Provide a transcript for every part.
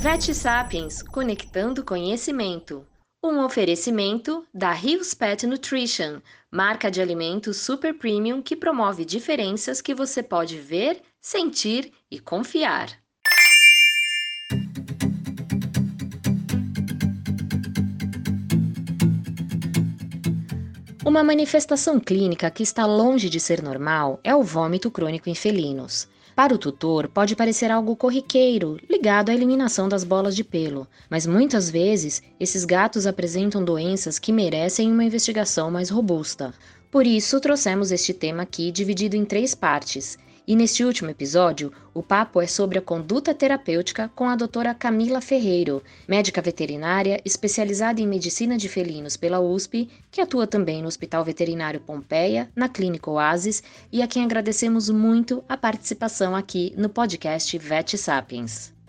Vet Sapiens Conectando Conhecimento. Um oferecimento da Rios Pet Nutrition, marca de alimentos super premium que promove diferenças que você pode ver, sentir e confiar. Uma manifestação clínica que está longe de ser normal é o vômito crônico em felinos. Para o tutor, pode parecer algo corriqueiro, ligado à eliminação das bolas de pelo, mas muitas vezes esses gatos apresentam doenças que merecem uma investigação mais robusta. Por isso, trouxemos este tema aqui dividido em três partes e neste último episódio, o papo é sobre a conduta terapêutica com a doutora Camila Ferreiro, médica veterinária especializada em medicina de felinos pela USP, que atua também no Hospital Veterinário Pompeia, na Clínica Oasis, e a quem agradecemos muito a participação aqui no podcast Vet Sapiens.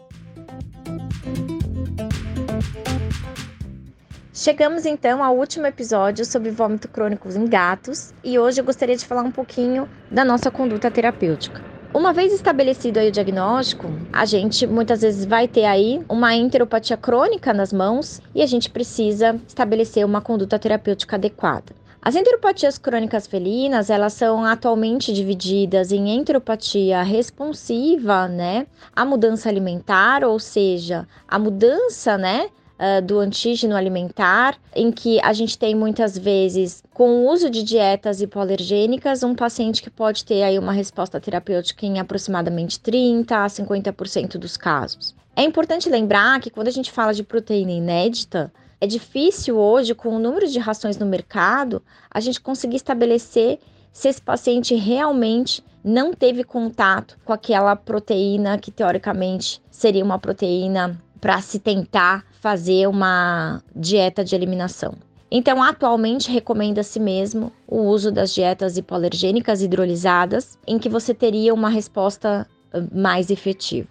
Chegamos então ao último episódio sobre vômito crônico em gatos e hoje eu gostaria de falar um pouquinho da nossa conduta terapêutica. Uma vez estabelecido aí o diagnóstico, a gente muitas vezes vai ter aí uma enteropatia crônica nas mãos e a gente precisa estabelecer uma conduta terapêutica adequada. As enteropatias crônicas felinas, elas são atualmente divididas em enteropatia responsiva, né, a mudança alimentar, ou seja, a mudança, né, uh, do antígeno alimentar, em que a gente tem muitas vezes, com o uso de dietas hipoalergênicas, um paciente que pode ter aí uma resposta terapêutica em aproximadamente 30 a 50% dos casos. É importante lembrar que quando a gente fala de proteína inédita, é difícil hoje, com o número de rações no mercado, a gente conseguir estabelecer se esse paciente realmente não teve contato com aquela proteína que teoricamente seria uma proteína para se tentar fazer uma dieta de eliminação. Então, atualmente recomenda-se mesmo o uso das dietas hipoalergênicas hidrolisadas, em que você teria uma resposta mais efetiva.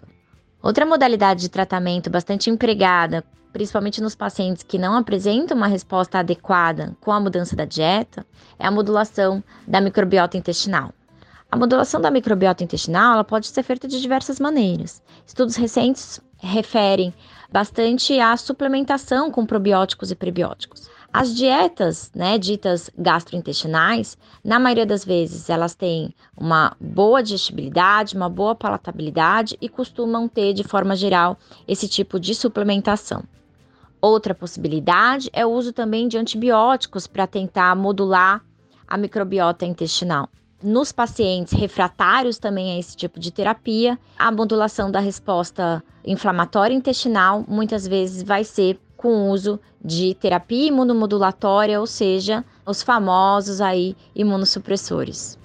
Outra modalidade de tratamento bastante empregada, principalmente nos pacientes que não apresentam uma resposta adequada com a mudança da dieta, é a modulação da microbiota intestinal. A modulação da microbiota intestinal ela pode ser feita de diversas maneiras. Estudos recentes referem bastante à suplementação com probióticos e prebióticos. As dietas, né, ditas gastrointestinais, na maioria das vezes elas têm uma boa digestibilidade, uma boa palatabilidade e costumam ter, de forma geral, esse tipo de suplementação. Outra possibilidade é o uso também de antibióticos para tentar modular a microbiota intestinal. Nos pacientes refratários também a esse tipo de terapia, a modulação da resposta inflamatória intestinal muitas vezes vai ser com o uso de terapia imunomodulatória, ou seja, os famosos aí imunossupressores.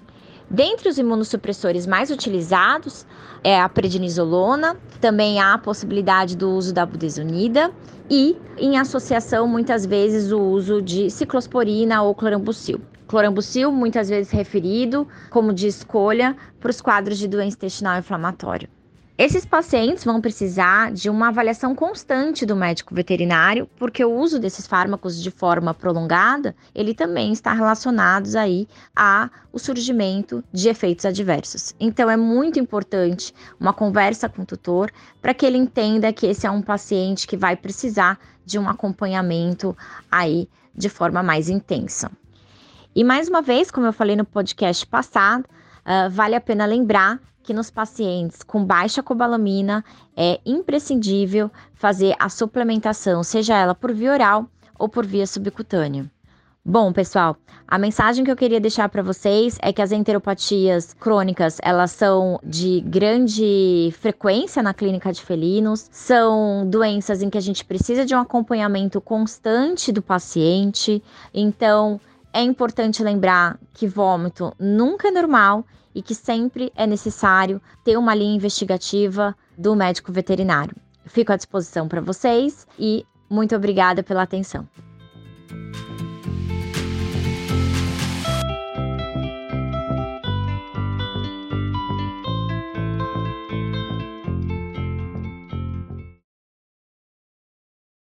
Dentre os imunossupressores mais utilizados é a prednisolona, também há a possibilidade do uso da budesonida e, em associação, muitas vezes, o uso de ciclosporina ou clorambucil. Clorambucil, muitas vezes referido como de escolha para os quadros de doença intestinal inflamatória. Esses pacientes vão precisar de uma avaliação constante do médico veterinário, porque o uso desses fármacos de forma prolongada, ele também está relacionado aí a o surgimento de efeitos adversos. Então é muito importante uma conversa com o tutor para que ele entenda que esse é um paciente que vai precisar de um acompanhamento aí de forma mais intensa. E mais uma vez, como eu falei no podcast passado, uh, vale a pena lembrar que nos pacientes com baixa cobalamina é imprescindível fazer a suplementação, seja ela por via oral ou por via subcutânea. Bom, pessoal, a mensagem que eu queria deixar para vocês é que as enteropatias crônicas, elas são de grande frequência na clínica de felinos, são doenças em que a gente precisa de um acompanhamento constante do paciente. Então, é importante lembrar que vômito nunca é normal e que sempre é necessário ter uma linha investigativa do médico veterinário. Fico à disposição para vocês e muito obrigada pela atenção.